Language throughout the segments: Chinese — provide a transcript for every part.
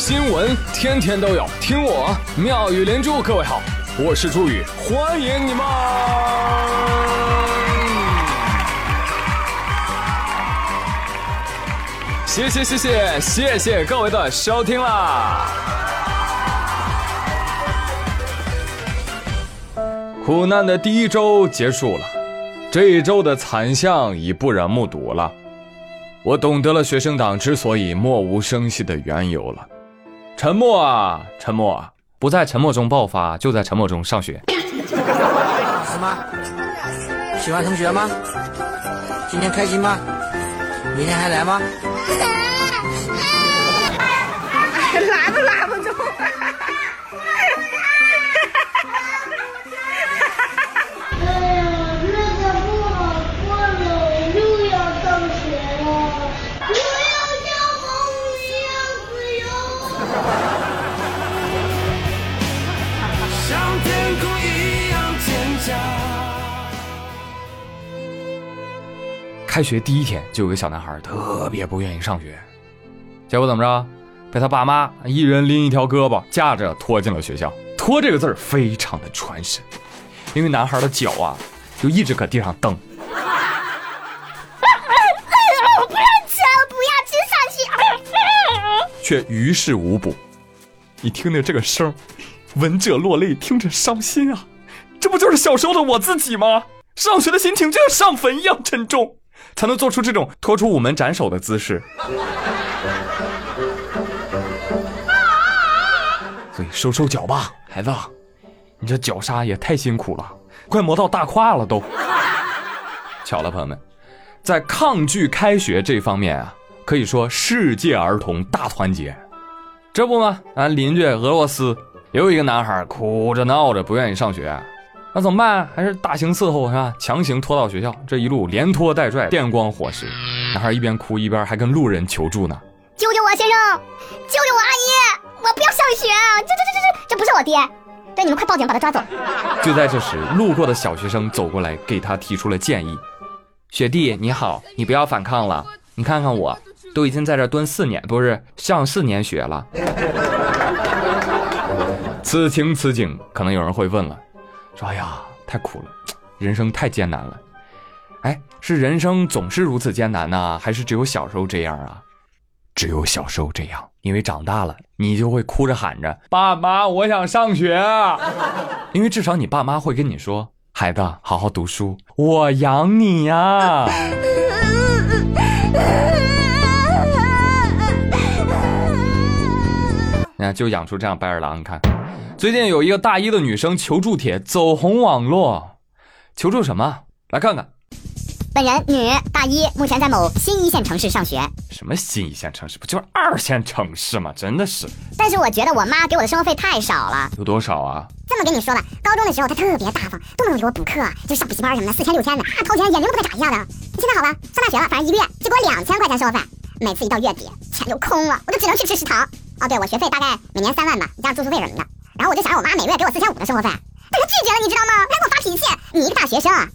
新闻天天都有，听我妙语连珠。各位好，我是朱宇，欢迎你们！谢谢谢谢谢谢各位的收听啦！苦难的第一周结束了，这一周的惨象已不忍目睹了。我懂得了学生党之所以默无声息的缘由了。沉默啊，沉默，不在沉默中爆发，就在沉默中上学。什么？喜欢同学吗？今天开心吗？明天还来吗？开学第一天，就有个小男孩特别不愿意上学，结果怎么着？被他爸妈一人拎一条胳膊架着拖进了学校。拖这个字儿非常的传神，因为男孩的脚啊就一直搁地上蹬，哎呦，不要吃，不要吃，上去。却于事无补。你听听这个声儿，闻者落泪，听着伤心啊！这不就是小时候的我自己吗？上学的心情就像上坟一样沉重，才能做出这种拖出午门斩首的姿势。所以收收脚吧，孩子，你这脚刹也太辛苦了，快磨到大胯了都。巧了，朋友们，在抗拒开学这方面啊，可以说世界儿童大团结。这不嘛，俺邻居俄罗斯有一个男孩哭着闹着不愿意上学，那怎么办？还是大刑伺候是吧？强行拖到学校，这一路连拖带拽，电光火石。男孩一边哭一边还跟路人求助呢。救救我，先生！救救我，阿姨！我不要上学！这这这这这这不是我爹！对，你们快报警，把他抓走！就在这时，路过的小学生走过来，给他提出了建议：“学弟你好，你不要反抗了，你看看我，都已经在这蹲四年，不是上四年学了。”此情此景，可能有人会问了，说：“哎呀，太苦了，人生太艰难了。”哎，是人生总是如此艰难呢，还是只有小时候这样啊？只有小时候这样，因为长大了，你就会哭着喊着：“爸妈，我想上学啊！” 因为至少你爸妈会跟你说：“孩子，好好读书，我养你呀。”你看，就养出这样白眼狼。你看，最近有一个大一的女生求助帖走红网络，求助什么？来看看。本人女，大一，目前在某新一线城市上学。什么新一线城市？不就是二线城市吗？真的是。但是我觉得我妈给我的生活费太少了。有多少啊？这么跟你说吧，高中的时候她特别大方，动不动给我补课，就上补习班什么的，四千六千的，啊，掏钱眼睛都不带眨一下的。现在好了，上大学了，反正一个月就给我两千块钱生活费，每次一到月底，钱就空了，我就只能去吃食堂。哦，对，我学费大概每年三万吧，加上住宿费什么的。然后我就想让我妈每个月给我四千五的生活费，但她拒绝了，你知道吗？她给我发脾气，你一个大学生啊，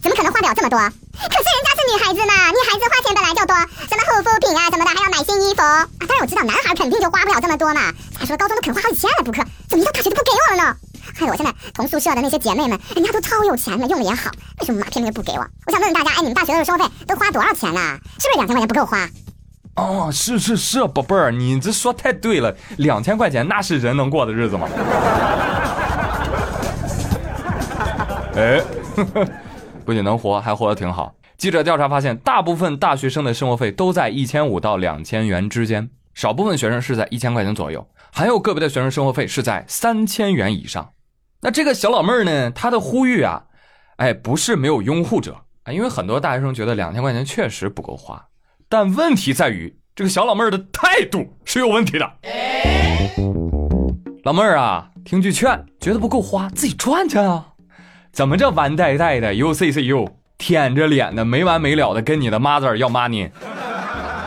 怎么可能花得了这么多？可是人家是女孩子嘛，女孩子花钱本来就多，什么护肤品啊什么的，还要买新衣服啊。当然我知道男孩肯定就花不了这么多嘛。再说高中都肯花好几千来补课，怎么一到大学都不给我了呢？害得我现在同宿舍的那些姐妹们，人家都超有钱的，用的也好，为什么妈偏偏不给我？我想问问大家，哎，你们大学的生活费都花多少钱呢？是不是两千块钱不够花？哦，是是是，宝贝儿，你这说太对了，两千块钱那是人能过的日子吗？哎，不仅能活，还活得挺好。记者调查发现，大部分大学生的生活费都在一千五到两千元之间，少部分学生是在一千块钱左右，还有个别的学生生活费是在三千元以上。那这个小老妹儿呢，她的呼吁啊，哎，不是没有拥护者啊，因为很多大学生觉得两千块钱确实不够花。但问题在于，这个小老妹儿的态度是有问题的。老妹儿啊，听句劝，觉得不够花，自己赚去啊！怎么这完带带的，U C C U，舔着脸的，没完没了的跟你的 mother 要 money？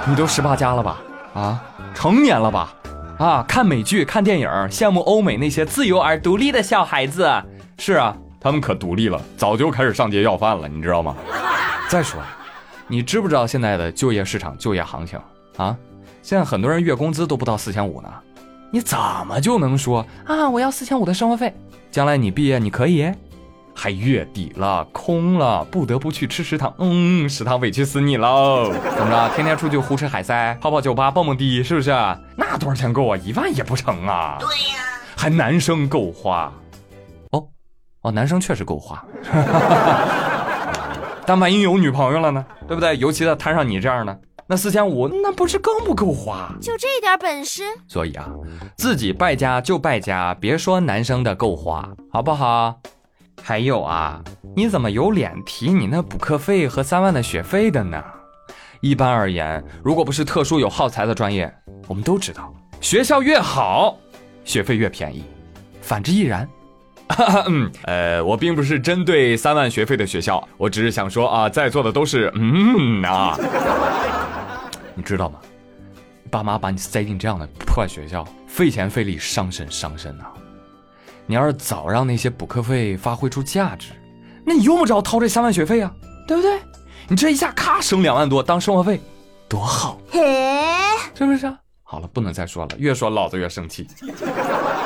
你都十八加了吧？啊，成年了吧？啊，看美剧、看电影，羡慕欧美那些自由而独立的小孩子。是啊，他们可独立了，早就开始上街要饭了，你知道吗？再说。你知不知道现在的就业市场、就业行情啊？现在很多人月工资都不到四千五呢，你怎么就能说啊？我要四千五的生活费，将来你毕业你可以？还月底了，空了，不得不去吃食堂。嗯，食堂委屈死你喽！怎么着？天天出去胡吃海塞，泡泡酒吧，蹦蹦迪，是不是？那多少钱够啊？一万也不成啊！对呀，还男生够花。哦，哦，男生确实够花。但万一有女朋友了呢？对不对？尤其他摊上你这样的，那四千五，那不是更不够花？就这点本事？所以啊，自己败家就败家，别说男生的够花，好不好？还有啊，你怎么有脸提你那补课费和三万的学费的呢？一般而言，如果不是特殊有耗材的专业，我们都知道，学校越好，学费越便宜，反之亦然。嗯，呃，我并不是针对三万学费的学校，我只是想说啊，在座的都是嗯啊，你知道吗？爸妈把你塞进这样的破学校，费钱费力，伤身伤身呐。你要是早让那些补课费发挥出价值，那你用不着掏这三万学费啊，对不对？你这一下咔省两万多当生活费，多好，嘿，是不是啊？好了，不能再说了，越说老子越生气。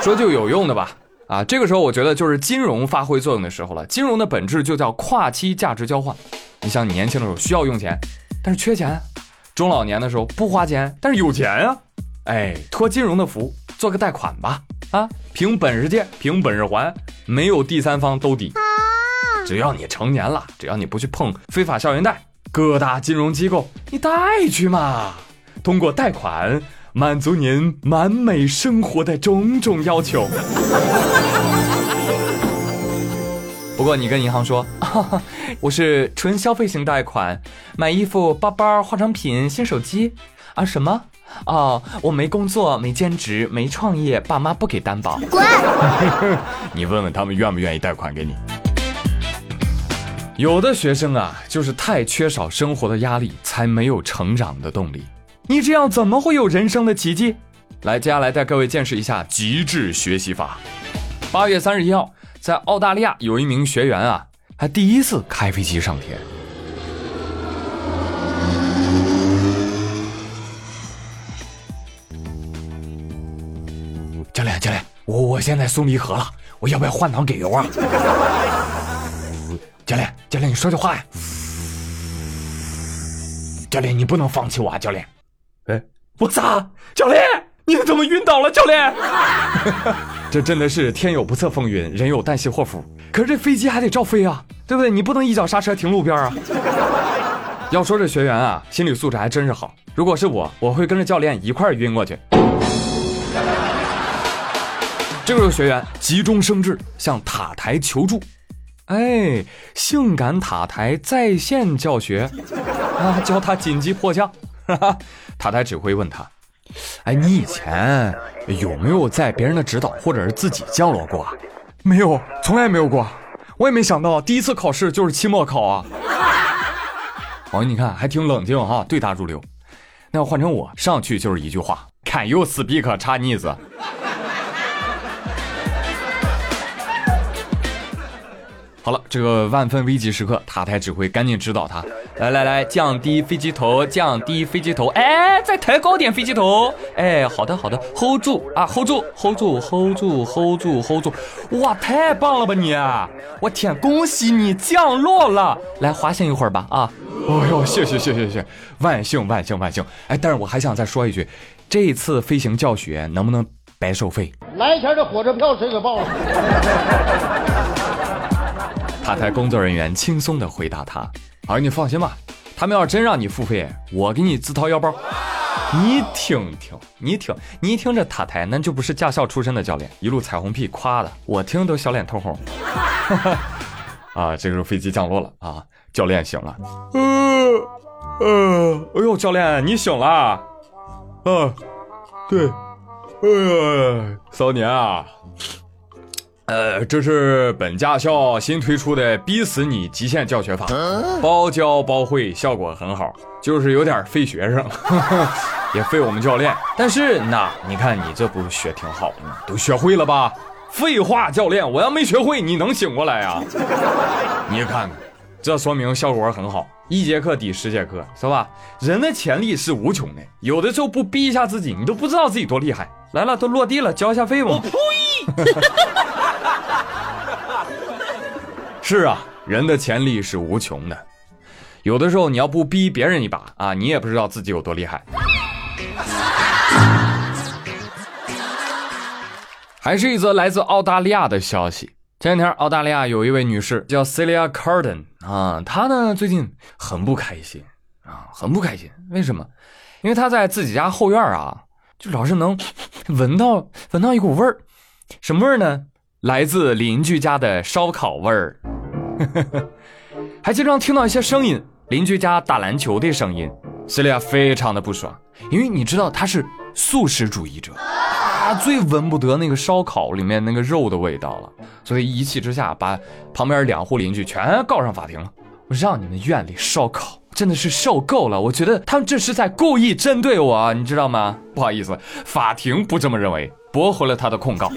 说就有用的吧，啊，这个时候我觉得就是金融发挥作用的时候了。金融的本质就叫跨期价值交换。你像你年轻的时候需要用钱，但是缺钱；中老年的时候不花钱，但是有钱啊。哎，托金融的福，做个贷款吧。啊，凭本事借，凭本事还，没有第三方兜底。只要你成年了，只要你不去碰非法校园贷，各大金融机构你贷去嘛，通过贷款满足您完美生活的种种要求。不过你跟银行说，我是纯消费型贷款，买衣服、包包、化妆品、新手机啊什么？哦，我没工作，没兼职，没创业，爸妈不给担保。滚！你问问他们愿不愿意贷款给你？有的学生啊，就是太缺少生活的压力，才没有成长的动力。你这样怎么会有人生的奇迹？来，接下来带各位见识一下极致学习法。八月三十一号，在澳大利亚有一名学员啊，他第一次开飞机上天。教练，教练，我我现在松离合了，我要不要换挡给油啊？教练，教练，你说句话呀！教练，你不能放弃我啊！教练，哎，我咋？教练，你怎么晕倒了？教练，这真的是天有不测风云，人有旦夕祸福。可是这飞机还得照飞啊，对不对？你不能一脚刹车停路边啊！要说这学员啊，心理素质还真是好。如果是我，我会跟着教练一块儿晕过去。这个学员急中生智，向塔台求助。哎，性感塔台在线教学啊，教他紧急迫降。塔台指挥问他：“哎，你以前有没有在别人的指导或者是自己降落过？”“没有，从来没有过。”“我也没想到第一次考试就是期末考啊。”哦，你看还挺冷静哈，对答如流。那要换成我，上去就是一句话：“Can you speak Chinese？” 好了，这个万分危急时刻，塔台指挥赶紧指导他，来来来，降低飞机头，降低飞机头，哎，再抬高点飞机头，哎，好的好的，hold 住啊，hold 住，hold 住，hold 住，hold 住，hold 住，哇，太棒了吧你，我天，恭喜你降落了，来滑行一会儿吧啊，哦呦，谢谢谢谢谢谢，万幸万幸万幸，哎，但是我还想再说一句，这次飞行教学能不能白收费？来前的火车票谁给报了？塔台工作人员轻松地回答他：“儿，你放心吧，他们要是真让你付费，我给你自掏腰包。你听听，你听，你一听这塔台，那就不是驾校出身的教练，一路彩虹屁夸的，我听都小脸通红。啊，这个时候飞机降落了啊，教练醒了，嗯嗯，哎呦，教练你醒了？啊，对，哎呀，骚年啊。”呃，这是本驾校新推出的“逼死你”极限教学法，包教包会，效果很好，就是有点费学生，也费我们教练。但是那你看你这不学挺好的吗？都学会了吧？废话，教练，我要没学会，你能醒过来呀？你看看，这说明效果很好。一节课抵十节课，是吧？人的潜力是无穷的，有的时候不逼一下自己，你都不知道自己多厉害。来了，都落地了，交一下费吧。呸！是啊，人的潜力是无穷的，有的时候你要不逼别人一把啊，你也不知道自己有多厉害。还是一则来自澳大利亚的消息。前两天，澳大利亚有一位女士叫 Celia Carden 啊，她呢最近很不开心啊，很不开心。为什么？因为她在自己家后院啊，就老是能闻到闻到一股味儿，什么味儿呢？来自邻居家的烧烤味儿，还经常听到一些声音，邻居家打篮球的声音。西利亚非常的不爽，因为你知道他是素食主义者。他最闻不得那个烧烤里面那个肉的味道了，所以一气之下把旁边两户邻居全告上法庭了。我让你们院里烧烤真的是受够了，我觉得他们这是在故意针对我，你知道吗？不好意思，法庭不这么认为，驳回了他的控告。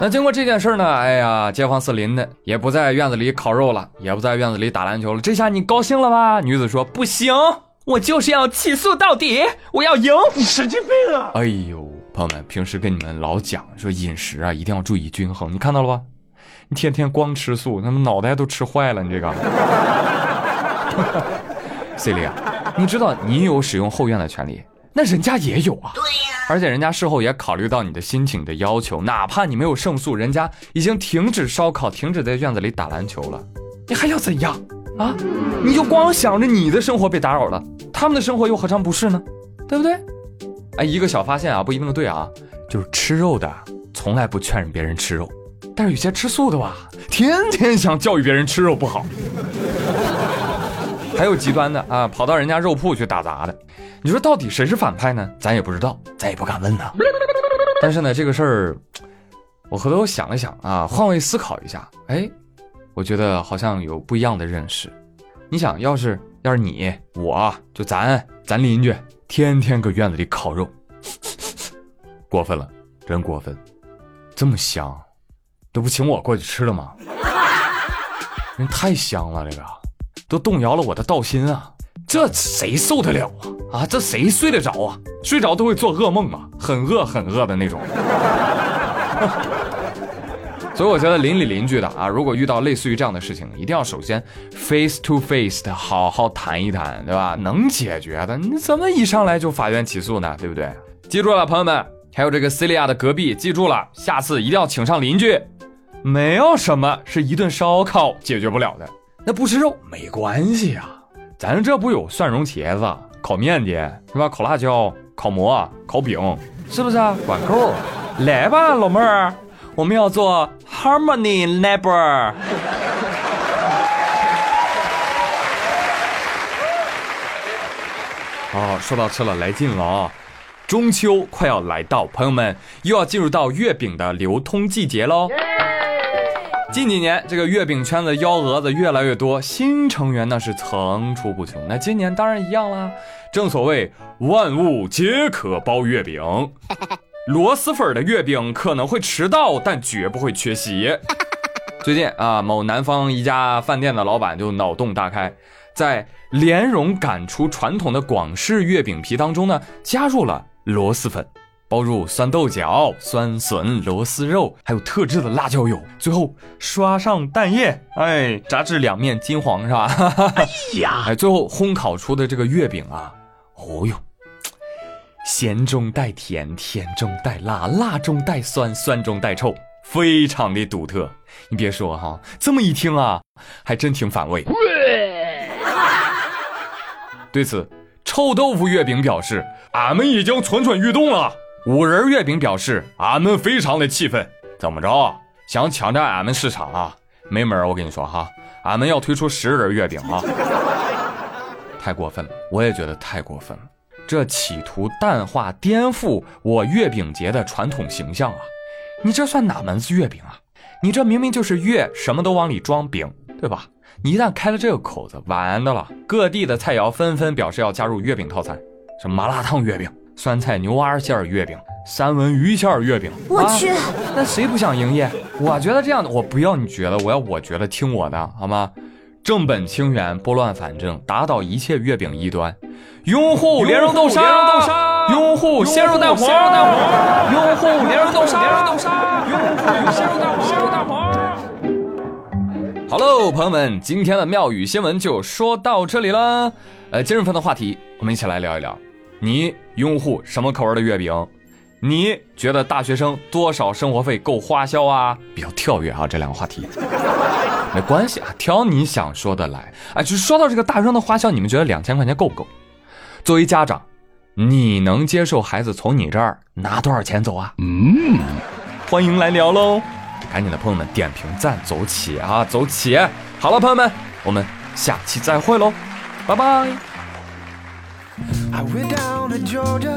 那经过这件事呢，哎呀，街坊四邻的也不在院子里烤肉了，也不在院子里打篮球了，这下你高兴了吧？女子说不行，我就是要起诉到底，我要赢。你神经病啊！哎呦。朋友们，平时跟你们老讲说饮食啊，一定要注意均衡。你看到了吧？你天天光吃素，那么脑袋都吃坏了。你这个，Celia，你知道你有使用后院的权利，那人家也有啊。对呀。而且人家事后也考虑到你的心情的要求，哪怕你没有胜诉，人家已经停止烧烤，停止在院子里打篮球了，你还要怎样啊？你就光想着你的生活被打扰了，他们的生活又何尝不是呢？对不对？哎，一个小发现啊，不一定对啊，就是吃肉的从来不劝人别人吃肉，但是有些吃素的吧，天天想教育别人吃肉不好。还有极端的啊，跑到人家肉铺去打杂的，你说到底谁是反派呢？咱也不知道，咱也不敢问呢。但是呢，这个事儿，我回头想了想啊，换位思考一下，哎，我觉得好像有不一样的认识。你想要是要是你，我就咱咱邻居。天天搁院子里烤肉，过分了，真过分！这么香，都不请我过去吃了吗？人太香了，这个都动摇了我的道心啊！这谁受得了啊？啊，这谁睡得着啊？睡着都会做噩梦啊，很饿很饿的那种。所以我觉得邻里邻居的啊，如果遇到类似于这样的事情，一定要首先 face to face 的好好谈一谈，对吧？能解决的，你怎么一上来就法院起诉呢？对不对？记住了，朋友们，还有这个 Celia 的隔壁，记住了，下次一定要请上邻居。没有什么是一顿烧烤解决不了的，那不吃肉没关系啊，咱这不有蒜蓉茄子、烤面筋是吧？烤辣椒、烤馍、烤饼，是不是啊？管够，来吧，老妹儿。我们要做 Harmony Neighbor。哦，说到吃了，来劲了啊！中秋快要来到，朋友们又要进入到月饼的流通季节喽。近几年，这个月饼圈子幺蛾子越来越多，新成员那是层出不穷。那今年当然一样啦，正所谓万物皆可包月饼。螺蛳粉的月饼可能会迟到，但绝不会缺席。最近啊，某南方一家饭店的老板就脑洞大开，在莲蓉赶出传统的广式月饼皮当中呢，加入了螺蛳粉，包入酸豆角、酸笋、螺丝肉，还有特制的辣椒油，最后刷上蛋液，哎，炸至两面金黄，是吧？哎呀，哎，最后烘烤出的这个月饼啊，哦哟。咸中带甜，甜中带辣，辣中带酸，酸中带臭，非常的独特。你别说哈，这么一听啊，还真挺反胃。对此，臭豆腐月饼表示，俺们已经蠢蠢欲动了。五仁月饼表示，俺们非常的气愤。怎么着，想抢占俺们市场啊？没门我跟你说哈，俺们要推出十仁月饼啊！太过分了，我也觉得太过分了。这企图淡化、颠覆我月饼节的传统形象啊！你这算哪门子月饼啊？你这明明就是月，什么都往里装饼，对吧？你一旦开了这个口子，完的了。各地的菜肴纷纷表示要加入月饼套餐，什么麻辣烫月饼、酸菜牛蛙馅儿月饼、三文鱼馅儿月饼。我去，那谁不想营业？我觉得这样的，我不要你觉得，我要我觉得，听我的好吗？正本清源，拨乱反正，打倒一切月饼异端。拥护莲蓉豆沙，拥护鲜肉蛋黄，拥护莲蓉豆沙，拥护鲜肉蛋黄，鲜肉蛋黄。好喽，朋友们，今天的妙语新闻就说到这里了。呃，今日份的话题，我们一起来聊一聊，你拥护什么口味的月饼？你觉得大学生多少生活费够花销啊？比较跳跃啊，这两个话题 没关系啊，挑你想说的来。哎，就说到这个大学生的花销，你们觉得两千块钱够不够？作为家长，你能接受孩子从你这儿拿多少钱走啊？嗯，欢迎来聊喽！赶紧的，朋友们点评赞走起啊，走起！好了，朋友们，我们下期再会喽，拜拜。I to Georgia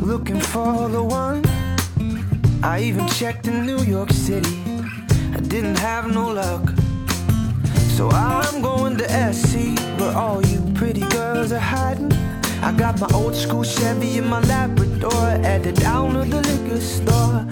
looking for the one. I even checked in New York City. I didn't have no luck. So I'm going to SC where all you pretty girls are hiding. I got my old school Chevy and my Labrador at the down of the liquor store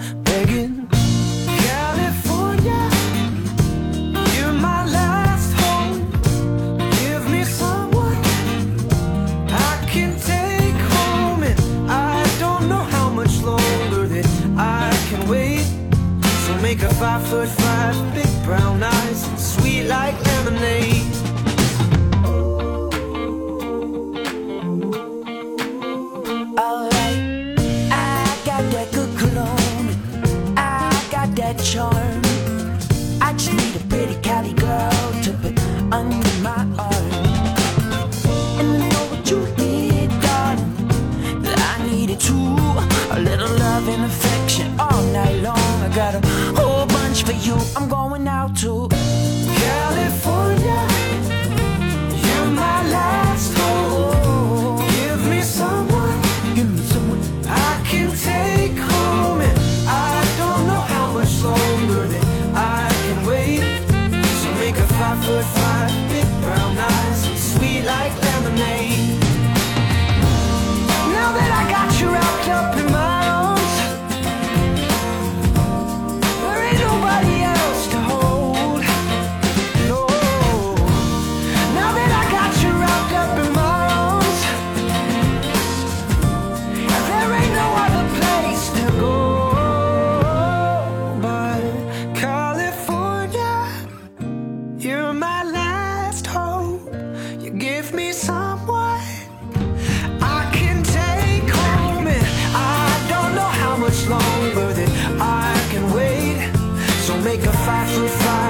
sacrifice.